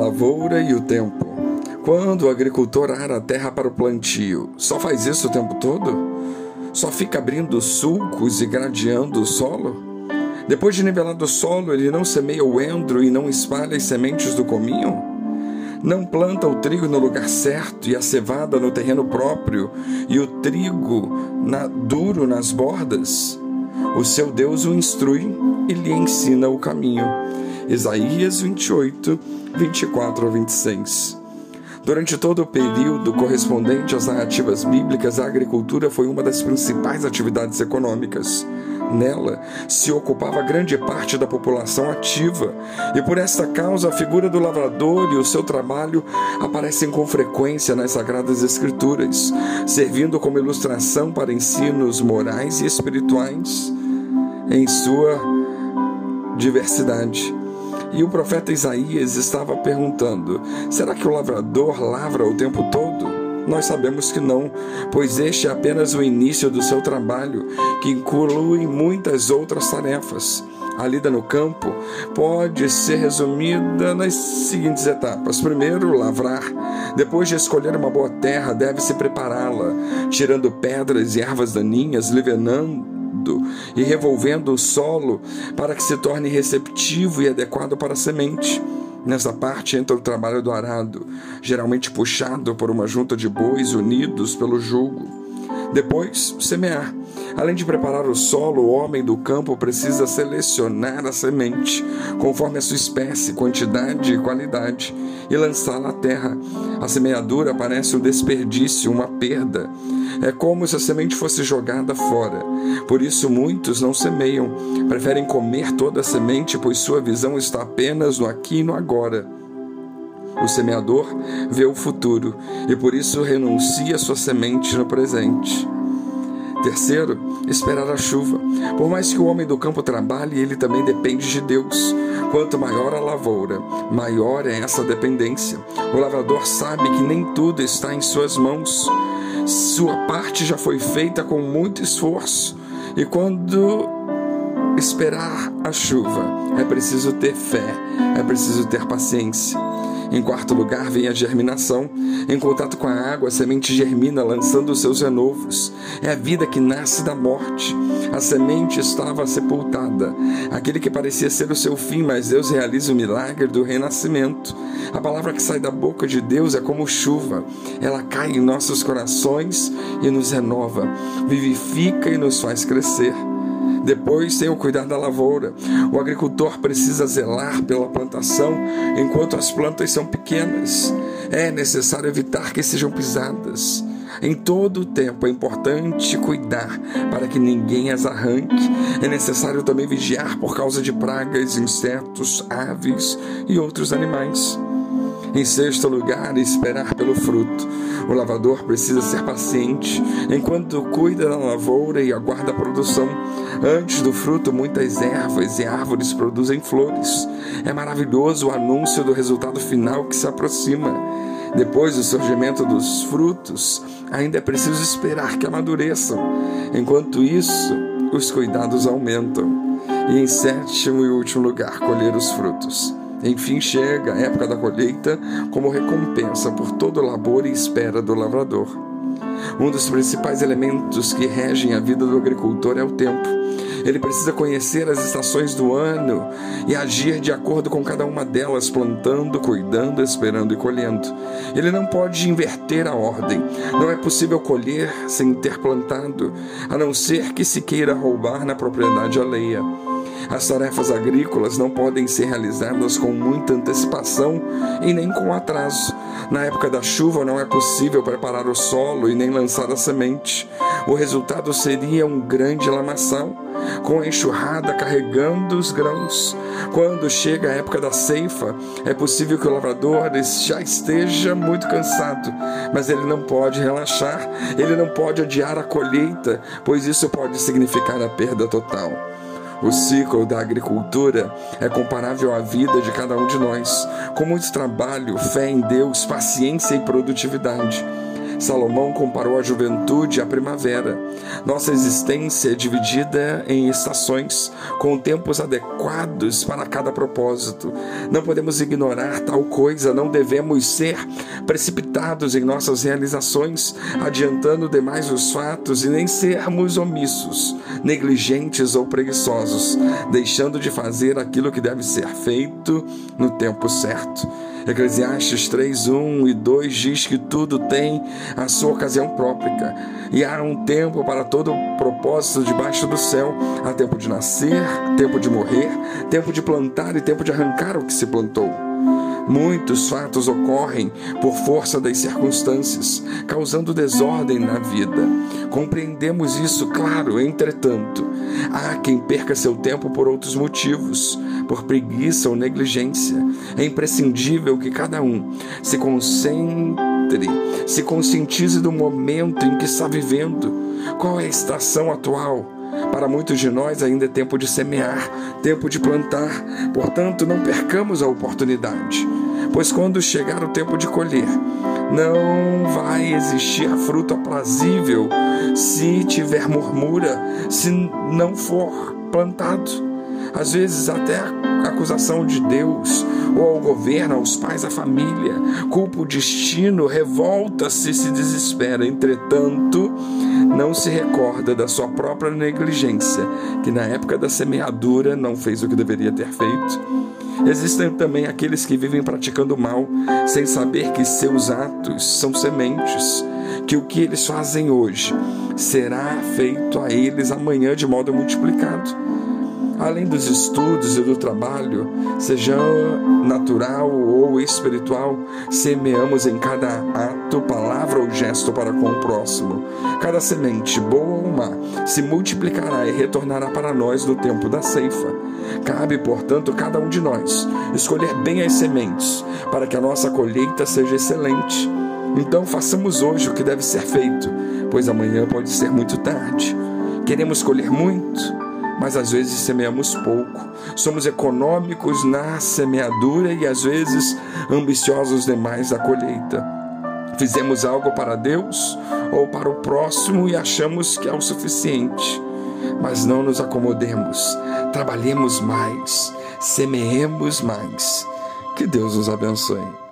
lavoura e o tempo. Quando o agricultor ara a terra para o plantio, só faz isso o tempo todo? Só fica abrindo sulcos e gradeando o solo? Depois de nivelado o solo, ele não semeia o endro e não espalha as sementes do cominho? Não planta o trigo no lugar certo e a cevada no terreno próprio e o trigo na, duro nas bordas? O seu Deus o instrui e lhe ensina o caminho. Isaías 28, 24 a 26. Durante todo o período correspondente às narrativas bíblicas, a agricultura foi uma das principais atividades econômicas. Nela se ocupava grande parte da população ativa, e por esta causa a figura do lavrador e o seu trabalho aparecem com frequência nas Sagradas Escrituras, servindo como ilustração para ensinos morais e espirituais em sua diversidade. E o profeta Isaías estava perguntando: será que o lavrador lavra o tempo todo? Nós sabemos que não, pois este é apenas o início do seu trabalho, que inclui muitas outras tarefas. A lida no campo pode ser resumida nas seguintes etapas: primeiro, lavrar. Depois de escolher uma boa terra, deve-se prepará-la, tirando pedras e ervas daninhas, livenando e revolvendo o solo para que se torne receptivo e adequado para a semente. Nessa parte entra o trabalho do arado, geralmente puxado por uma junta de bois unidos pelo jugo. Depois, semear. Além de preparar o solo, o homem do campo precisa selecionar a semente, conforme a sua espécie, quantidade e qualidade, e lançá-la à terra. A semeadura parece um desperdício, uma perda. É como se a semente fosse jogada fora. Por isso, muitos não semeiam, preferem comer toda a semente, pois sua visão está apenas no aqui e no agora. O semeador vê o futuro e por isso renuncia sua semente no presente. Terceiro, esperar a chuva. Por mais que o homem do campo trabalhe, ele também depende de Deus. Quanto maior a lavoura, maior é essa dependência. O lavrador sabe que nem tudo está em suas mãos. Sua parte já foi feita com muito esforço. E quando esperar a chuva, é preciso ter fé, é preciso ter paciência. Em quarto lugar, vem a germinação. Em contato com a água, a semente germina, lançando seus renovos. É a vida que nasce da morte. A semente estava sepultada. Aquele que parecia ser o seu fim, mas Deus realiza o milagre do renascimento. A palavra que sai da boca de Deus é como chuva. Ela cai em nossos corações e nos renova, vivifica e nos faz crescer. Depois tem o cuidar da lavoura. O agricultor precisa zelar pela plantação enquanto as plantas são pequenas. É necessário evitar que sejam pisadas. Em todo o tempo é importante cuidar para que ninguém as arranque. É necessário também vigiar por causa de pragas, insetos, aves e outros animais. Em sexto lugar, esperar pelo fruto. O lavador precisa ser paciente enquanto cuida da lavoura e aguarda a produção. Antes do fruto, muitas ervas e árvores produzem flores. É maravilhoso o anúncio do resultado final que se aproxima. Depois do surgimento dos frutos, ainda é preciso esperar que amadureçam. Enquanto isso, os cuidados aumentam. E em sétimo e último lugar, colher os frutos. Enfim chega a época da colheita como recompensa por todo o labor e espera do lavrador. Um dos principais elementos que regem a vida do agricultor é o tempo. Ele precisa conhecer as estações do ano e agir de acordo com cada uma delas, plantando, cuidando, esperando e colhendo. Ele não pode inverter a ordem. Não é possível colher sem ter plantado, a não ser que se queira roubar na propriedade alheia. As tarefas agrícolas não podem ser realizadas com muita antecipação e nem com atraso. Na época da chuva não é possível preparar o solo e nem lançar a semente. O resultado seria um grande lamaçal, com a enxurrada carregando os grãos. Quando chega a época da ceifa, é possível que o lavrador já esteja muito cansado, mas ele não pode relaxar, ele não pode adiar a colheita, pois isso pode significar a perda total. O ciclo da agricultura é comparável à vida de cada um de nós, com muito trabalho, fé em Deus, paciência e produtividade. Salomão comparou a juventude à primavera. Nossa existência é dividida em estações, com tempos adequados para cada propósito. Não podemos ignorar tal coisa, não devemos ser precipitados em nossas realizações, adiantando demais os fatos e nem sermos omissos, negligentes ou preguiçosos, deixando de fazer aquilo que deve ser feito no tempo certo. Eclesiastes 3, 1 e 2 diz que tudo tem a sua ocasião própria e há um tempo para todo propósito debaixo do céu. Há tempo de nascer, tempo de morrer, tempo de plantar e tempo de arrancar o que se plantou. Muitos fatos ocorrem por força das circunstâncias, causando desordem na vida. Compreendemos isso, claro, entretanto, há quem perca seu tempo por outros motivos, por preguiça ou negligência. É imprescindível que cada um se concentre, se conscientize do momento em que está vivendo. Qual é a estação atual? Para muitos de nós ainda é tempo de semear, tempo de plantar, portanto, não percamos a oportunidade, pois quando chegar o tempo de colher, não vai existir fruto aprazível se tiver murmura, se não for plantado. Às vezes, até acusação de Deus ou ao governo, aos pais, à família, culpa o destino, revolta-se se desespera. Entretanto, não se recorda da sua própria negligência, que na época da semeadura não fez o que deveria ter feito. Existem também aqueles que vivem praticando mal, sem saber que seus atos são sementes, que o que eles fazem hoje será feito a eles amanhã de modo multiplicado além dos estudos e do trabalho, seja natural ou espiritual, semeamos em cada ato, palavra ou gesto para com o próximo. Cada semente, boa ou má, se multiplicará e retornará para nós no tempo da ceifa. Cabe, portanto, cada um de nós escolher bem as sementes, para que a nossa colheita seja excelente. Então façamos hoje o que deve ser feito, pois amanhã pode ser muito tarde. Queremos colher muito, mas às vezes semeamos pouco. Somos econômicos na semeadura e às vezes ambiciosos demais da colheita. Fizemos algo para Deus ou para o próximo e achamos que é o suficiente. Mas não nos acomodemos, trabalhemos mais, semeemos mais. Que Deus nos abençoe.